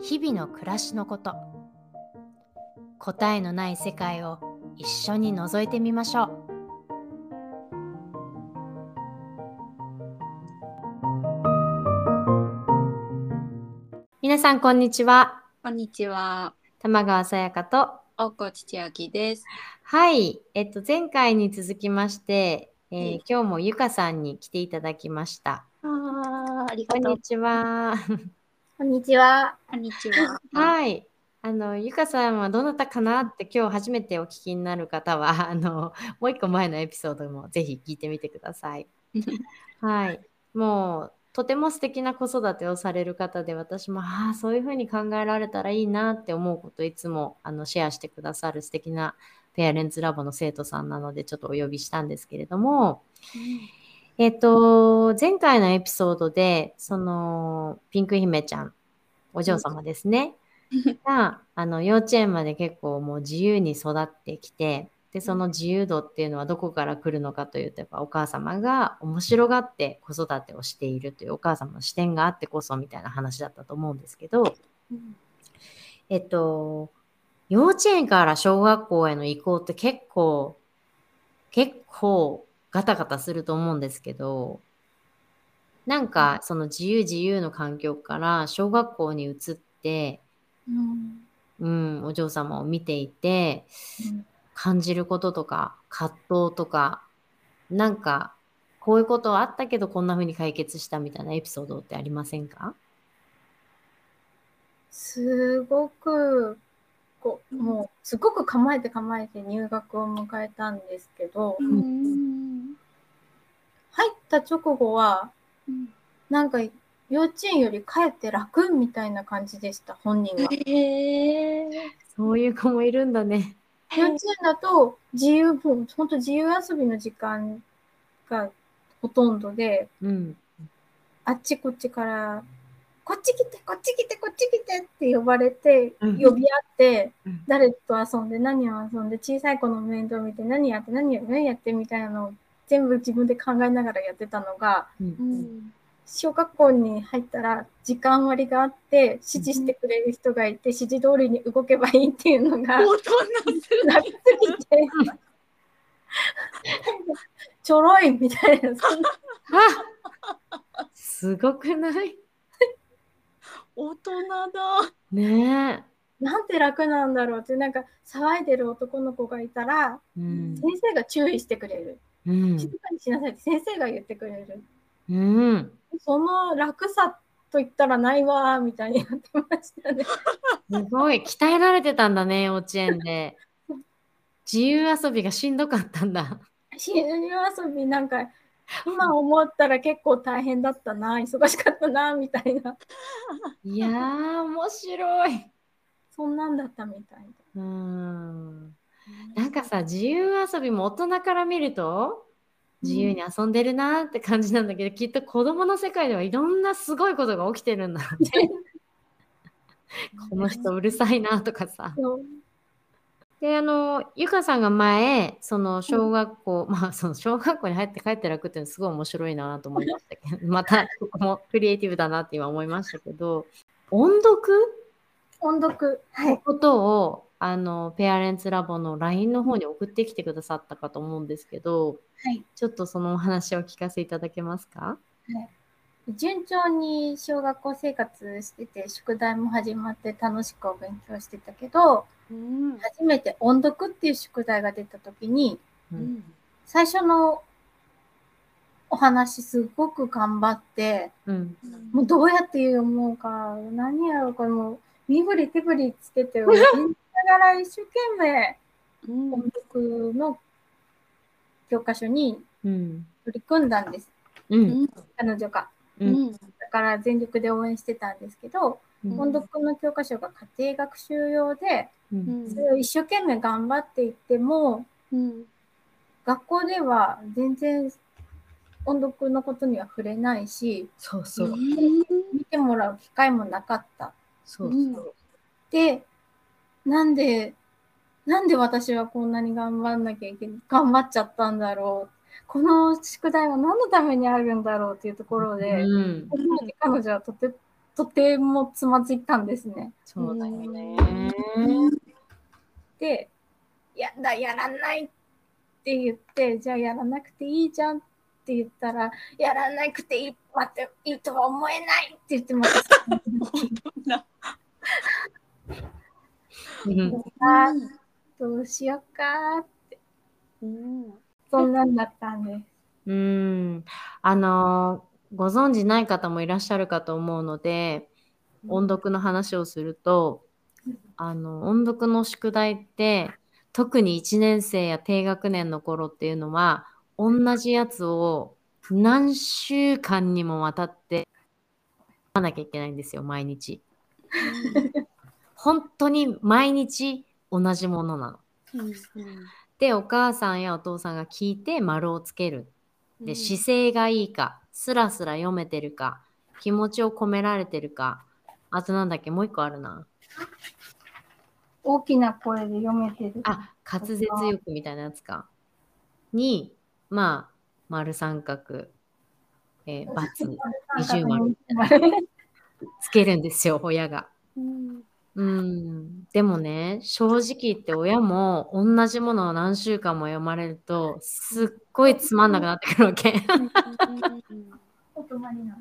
日々の暮らしのこと。答えのない世界を一緒に覗いてみましょう。皆さんこんにちは。こんにちは。玉川さやかと。大河内千秋です。はい。えっと前回に続きまして、えーはい。今日もゆかさんに来ていただきました。ああ、ありこんにちはこんにちは。こんにちは。はい。あの、ゆかさんはどなたかなって今日初めてお聞きになる方は、あの、もう一個前のエピソードもぜひ聞いてみてください。はい。もう、とても素敵な子育てをされる方で、私も、ああ、そういうふうに考えられたらいいなって思うことをいつもあのシェアしてくださる素敵なペアレンツラボの生徒さんなので、ちょっとお呼びしたんですけれども、えっと、前回のエピソードで、その、ピンク姫ちゃん、お嬢様ですね。が、あの、幼稚園まで結構もう自由に育ってきて、で、その自由度っていうのはどこから来るのかというと、やっぱお母様が面白がって子育てをしているというお母様の視点があってこそみたいな話だったと思うんですけど、えっと、幼稚園から小学校への移行って結構、結構ガタガタすると思うんですけど、なんかその自由自由の環境から小学校に移って、うん。うん、お嬢様を見ていて、感じることとか、葛藤とか、なんか、こういうことあったけどこんな風に解決したみたいなエピソードってありませんか？すごくこうもうすごく構えて構えて入学を迎えたんですけど、うん。入った直後はうんなんか幼稚園よりかえって楽みたいな感じでした本人は。へえ。そういう子もいるんだね。幼稚園だと自由もう本当自由遊びの時間がほとんどでうん。あっちこっちからこっち来てこっち来てこっち来てって呼ばれて、うん呼び合って、うん誰と遊んで何を遊んで小さい子の面倒見て何やって何やって何やってみたいなのを全部自分で考えながらやってたのがう。うんん。小学校に入ったら時間割があって指示してくれる人がいて指示通りに動けばいいっていうのが大人する。楽すぎてちょろいみたいなそんなあすごくない？大人だ。ねえ。なんて楽なんだろうってなんか騒いでる男の子がいたらうん。先生が注意してくれるうん。静かにしなさいって先生が言ってくれるうん。その楽さと言ったらないわーみたいになってましたね。すごい。鍛えられてたんだね、幼稚園で。自由遊びがしんどかったんだ。自由遊びなんか今思ったら結構大変だったな忙しかったなみたいないやー、面白い。そんなんだったみたいでうん。なんかさ、自由遊びも大人から見ると、自由に遊んでるなーって感じなんだけど、きっと子供の世界ではいろんなすごいことが起きてるんだろうね。この人うるさいなとかさ。で、あの、ゆかさんが前、その小学校、まあ、その小学校に入って帰って楽っていうのすごい面白いなと思いましたけど、またここもクリエイティブだなって今思いましたけど、音読？音読。はい。のことを、あの、ペアレンツラボの LINE の方に送ってきてくださったかと思うんですけど、はいちょっとそのお話を聞かせていただけますか？順調に小学校生活してて宿題も始まって楽しくお勉強してたけどうん。初めて音読っていう宿題が出た時にううんん。最初のお話すごく頑張ってうん。もうどうやって読もうか何やろうこれもう身振り手振りつけて ながら一生懸命うん音読の教科書にうん。取り組んだんですう。うんん。彼女が。う。うんん。だから全力で応援してたんですけどうん音読の教科書が家庭学習用で、うんそれを一生懸命頑張っていっても、うん学校では全然音読のことには触れないし、そうそう。見てもらう機会もなかった。そうそう。で、なんで、なんで私はこんなに頑張んなきゃいけない、頑張っちゃったんだろう。この宿題は何のためにあるんだろうっていうところで、うん。彼女はとてとてもつまずいたんですね。そうだよね。で、やだ、やらないって言って、じゃあやらなくていいじゃんって言ったら、やらなくていい、待って、いいとは思えないって言ってました。うんあーどうしようかーって、うんそんなんだったんです。うん。あの、ご存知ない方もいらっしゃるかと思うので、音読の話をすると、あの、音読の宿題って、特に1年生や低学年の頃っていうのは、同じやつを何週間にもわたって、読まなきゃいけないんですよ、毎日。本当に毎日同じものなの。で、お母さんやお父さんが聞いて丸をつける。で、姿勢がいいか、スラスラ読めてるか、気持ちを込められてるか、あとなんだっけ、もう一個あるな。大きな声で読めてる。あ、滑舌よくみたいなやつか。に、まあ、丸三角、えー、×、二重丸つけるんですよ、親が。うんうん。でもね、正直言って親も同じものを何週間も読まれると、すっごいつまんなくなってくるわけ。お泊まりな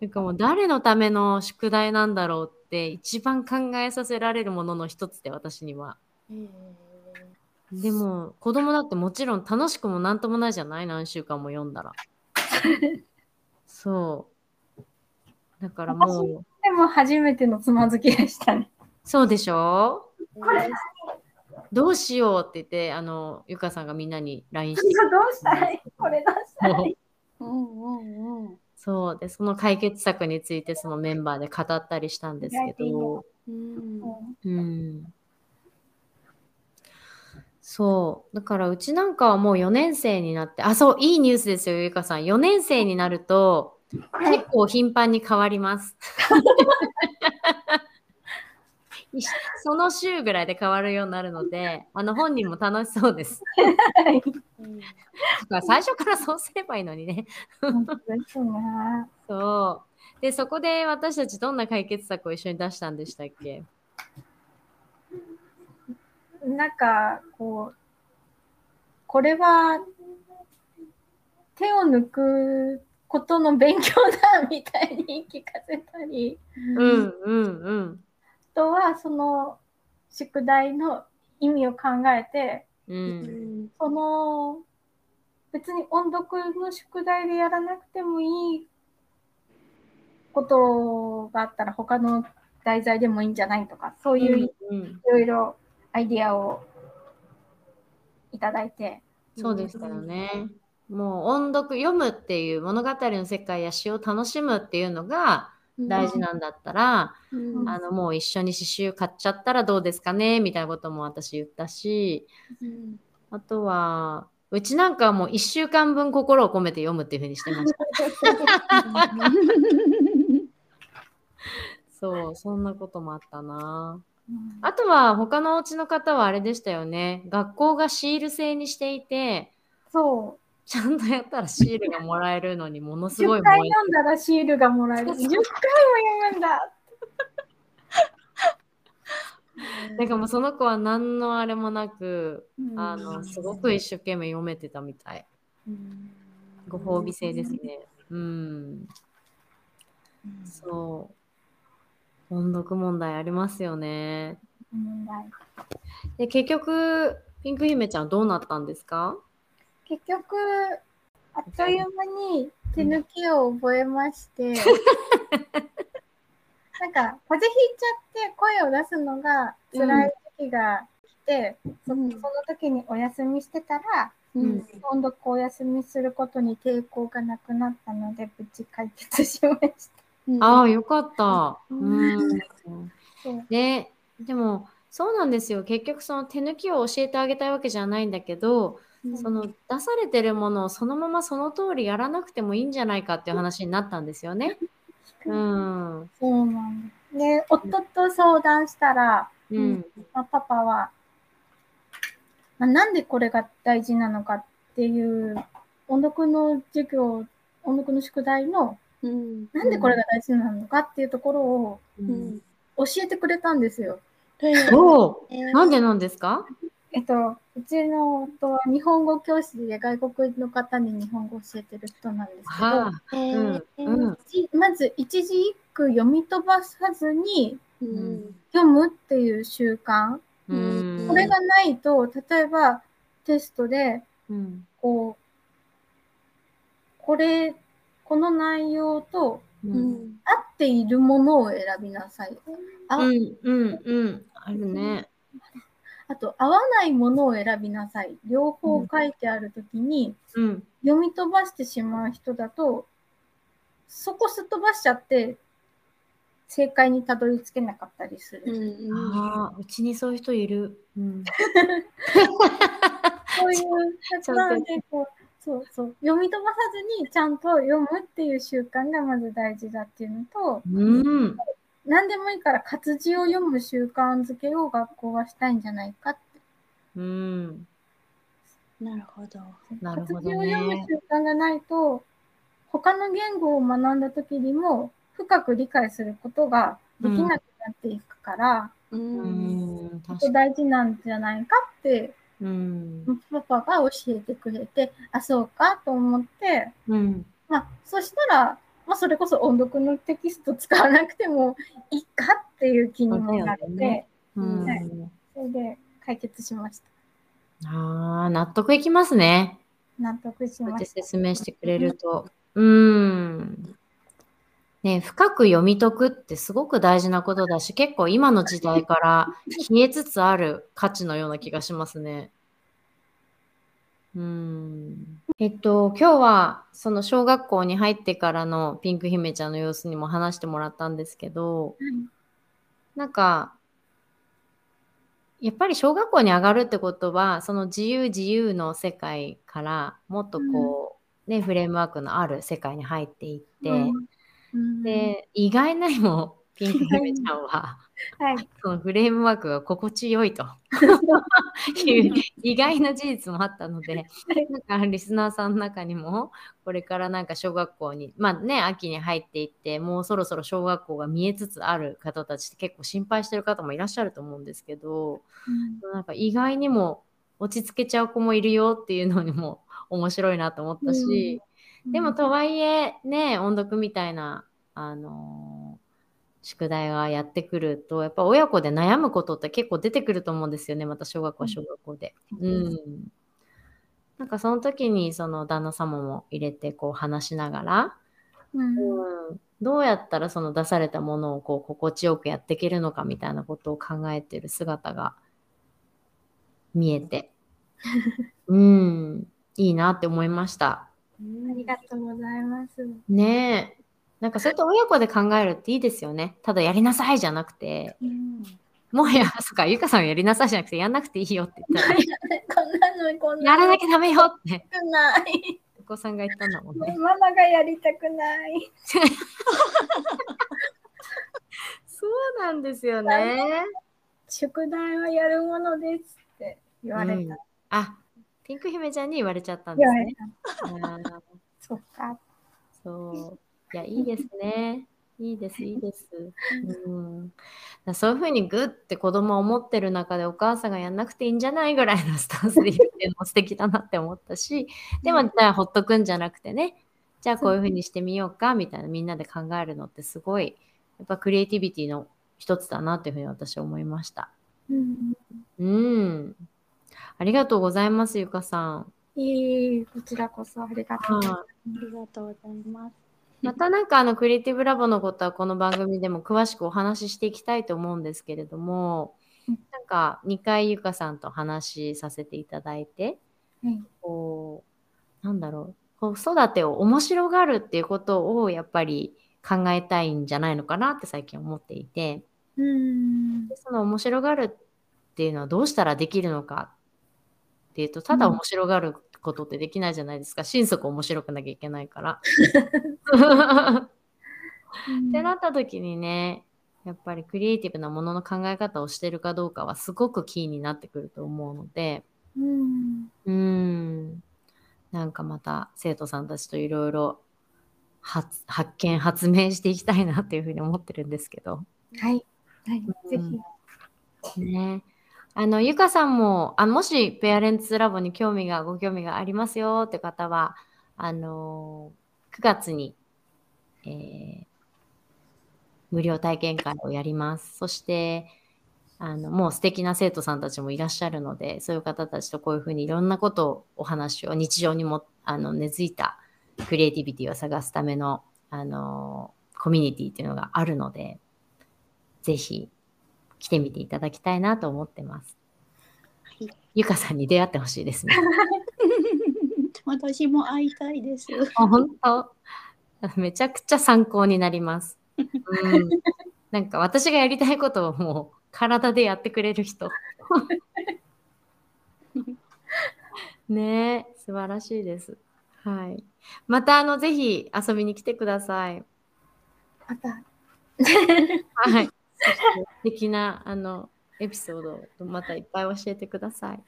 なん。かもう誰のための宿題なん。だろうって一番考えさせられるものの一つで私には。でも子供だってもちろん。楽しくもなん。ともないじゃない何週間も読ん。だら。そう。だからもう、でも初めてのつまずきでしたね。そうでしょどうしようって言って、あの、ゆかさんがみんなに LINE して。どうしたらい？いこれどうしたらいいうんうんうんそう。で、その解決策についてそのメンバーで語ったりしたんですけど、うんうん。そう。だからうちなんかはもう4年生になって、あ、そう、いいニュースですよ、ゆかさん。4年生になると、結構頻繁に変わります。その週ぐらいで変わるようになるので、あの本人も楽しそうです。最初からそうすればいいのにね。そう。で、そこで私たちどんな解決策を一緒に出したんでしたっけ？なんか、こう、これは手を抜くことの勉強だみたいに聞かせたり、うんうんうん。あとはその宿題の意味を考えて、う。うんんその別に音読の宿題でやらなくてもいいことがあったら他の題材でもいいんじゃないとか、そういういうん、ろいろアイディアをいただいて、そうでしたよね。もう音読読むっていう物語の世界や詩を楽しむっていうのが大事なんだったら、うんあのもう一緒に刺繍買っちゃったらどうですかねみたいなことも私言ったしうんあとはうちなんかはもう1週間分心を込めて読むっていうふうにしてました。そうそんなこともあったな。あとは他のお家の方はあれでしたよね。学校がシール製にしていてそう。ちゃんとやったらシールがもらえるのにものすごい10回読んだらシールがもらえる。10回も読むんだ。だからもうその子は何のあれもなく、あのすごく一生懸命読めてたみたい。ご褒美制ですね。うん。そう。音読問題ありますよね。問題で、結局、ピンク姫ちゃんどうなったんですか？結局、あっという間に手抜きを覚えまして、なんか、風邪ひいちゃって声を出すのが辛い時が来て、そうんその時にお休みしてたら、うん今度お休みすることに抵抗がなくなったので、無事解決しました。うんああ、よかった。ううんん。そうね、でも、そうなんですよ。結局、その手抜きを教えてあげたいわけじゃないんだけど、その出されてるものをそのままその通りやらなくてもいいんじゃないかっていう話になったんですよね。うん。そうなんです。で、夫と相談したら、うん。まあ、パパは、まあ、なんでこれが大事なのかっていう、音読の授業、音読の宿題の、うんなんでこれが大事なのかっていうところをううんん教えてくれたんですよ。おえーお、なんでなんですか？えっと、うちの夫は日本語教師で外国の方に日本語を教えてる人なんですけど、はあ。えーうんうん一まず一字一句読み飛ばさずにうん読むっていう習慣、うん。これがないと、例えばテストで、うん。こう、これ、この内容とう。うんん合っているものを選びなさい。あうん。うん。うん。あるね。あと、合わないものを選びなさい。両方書いてあるときに、うん。読み飛ばしてしまう人だと、そこすっ飛ばしちゃって、正解にたどり着けなかったりする。うんああ、うちにそういう人いる。うん。そういう、ちゃんとなのでこう、そうそう、読み飛ばさずにちゃんと読むっていう習慣がまず大事だっていうのと、うん。何でもいいから活字を読む習慣づけを学校はしたいんじゃないかって。うん。なるほど。なるほど活字を読むね。習慣がないと、他の言語を学んだ時にも深く理解することができなくなっていくから、ううんん。確かに。大事なんじゃないかってうん。パパが教えてくれて、あ、そうかと思って、うん。まあ、そしたら、まあ、それこそ音読のテキスト使わなくてもいいかっていう気にもなって、ねうんはいそれで解決しました。ああ、納得いきますね。納得しました。説明してくれると。うーん。ね、深く読み解くってすごく大事なことだし、結構今の時代から消えつつある価値のような気がしますね。うーん。えっと、今日はその小学校に入ってからのピンク姫ちゃんの様子にも話してもらったんですけど、なんか、やっぱり小学校に上がるってことは、その自由自由の世界からもっとこう、ね、フレームワークのある世界に入っていって、うん、で、意外なにもピンク姫ちゃんは、はい、そのフレームワークが心地よいと。いう意外な事実もあったので、なんかリスナーさんの中にも、これからなんか小学校に、まあね、秋に入っていって、もうそろそろ小学校が見えつつある方たちって結構心配してる方もいらっしゃると思うんですけど、なんか意外にも落ち着けちゃう子もいるよっていうのにも面白いなと思ったし、でもとはいえね、音読みたいな、あのー宿題がやってくると、やっぱ親子で悩むことって結構出てくると思うんですよね、また小学校は小学校で。うん。なんかその時にその旦那様も入れてこう話しながら、うんうん、どうやったらその出されたものをこう心地よくやっていけるのかみたいなことを考えてる姿が見えて、うん、いいなって思いました。ありがとうございます。ねえ。なんかそうやって親子で考えるっていいですよね。ただやりなさいじゃなくて、うんもはや、そっか、ゆかさんはやりなさいじゃなくて、やんなくていいよって言ったら、こんなのこんなのやらなきゃダメよって、くない。お子さんが言ったんだもんね。ママがやりたくない。そうなんですよね。宿題はやるものですって言われた。うんあ、ピンク姫ちゃんに言われちゃったんですね。そっか。そう。いや、いいですね。いいです、いいです。うん、そういうふうにグッて子供は思ってる中でお母さんがやんなくていいんじゃないぐらいのスタンスで言ってるのも素敵だなって思ったし、でも、じゃあほっとくんじゃなくてね、じゃあこういうふうにしてみようかみたいなみんなで考えるのってすごい、やっぱクリエイティビティの一つだなっていうふうに私は思いました。うん。うん。ありがとうございます、ゆかさん。いい、こちらこそありがとう。はいありがとうございます。またなんかあのクリエイティブラボのことはこの番組でも詳しくお話ししていきたいと思うんですけれどもうん、なんか2回ゆかさんと話しさせていただいて、はい。こう、なんだろう、子育てを面白がるっていうことをやっぱり考えたいんじゃないのかなって最近思っていて、うん。でその面白がるっていうのはどうしたらできるのかっていうと、ただ面白がることってできないじゃないですか。心底面白くなきゃいけないから。ってなった時にね、やっぱりクリエイティブなものの考え方をしてるかどうかはすごくキーになってくると思うので、うんうーん。なんかまた生徒さんたちといろいろ発発見、発明していきたいなっていうふうに思ってるんですけど。はい。はい。ぜうんひ。ね。あの、ゆかさんも、あもしペアレンツラボに興味が、ご興味がありますよって方は、あの9月に、えー無料体験会をやります。そして、あの、もう素敵な生徒さんたちもいらっしゃるので、そういう方たちとこういうふうにいろんなことをお話を、日常にも、あの、根付いたクリエイティビティを探すための、あのコミュニティっていうのがあるので、ぜひ来てみていただきたいなと思ってます。はいゆかさんに出会ってほしいですね。私も会いたいです。本当？めちゃくちゃ参考になります。うん、なんか私がやりたいことをもう体でやってくれる人。ねえ、素晴らしいです。はい。またあのぜひ遊びに来てください。また。はい。素敵なあのエピソードをまたいっぱい教えてください。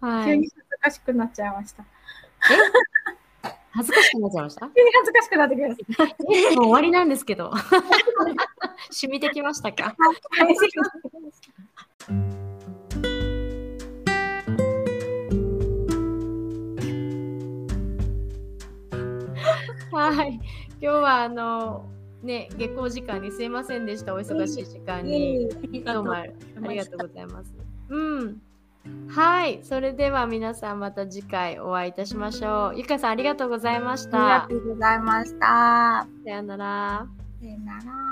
はい。急に恥ずかしくなっちゃいました。恥ずかしくなっちゃいました？急に恥ずかしくなってきました。もう終わりなんですけど。染みてきましたか？はい。今日はあのね下校時間にすいませんでした。お忙しい時間に。どうもありがとうございます。うん。はい。それでは皆さんまた次回お会いいたしましょう。ゆかさんありがとうございましあたり。がとうございました。さよなら。さよなら。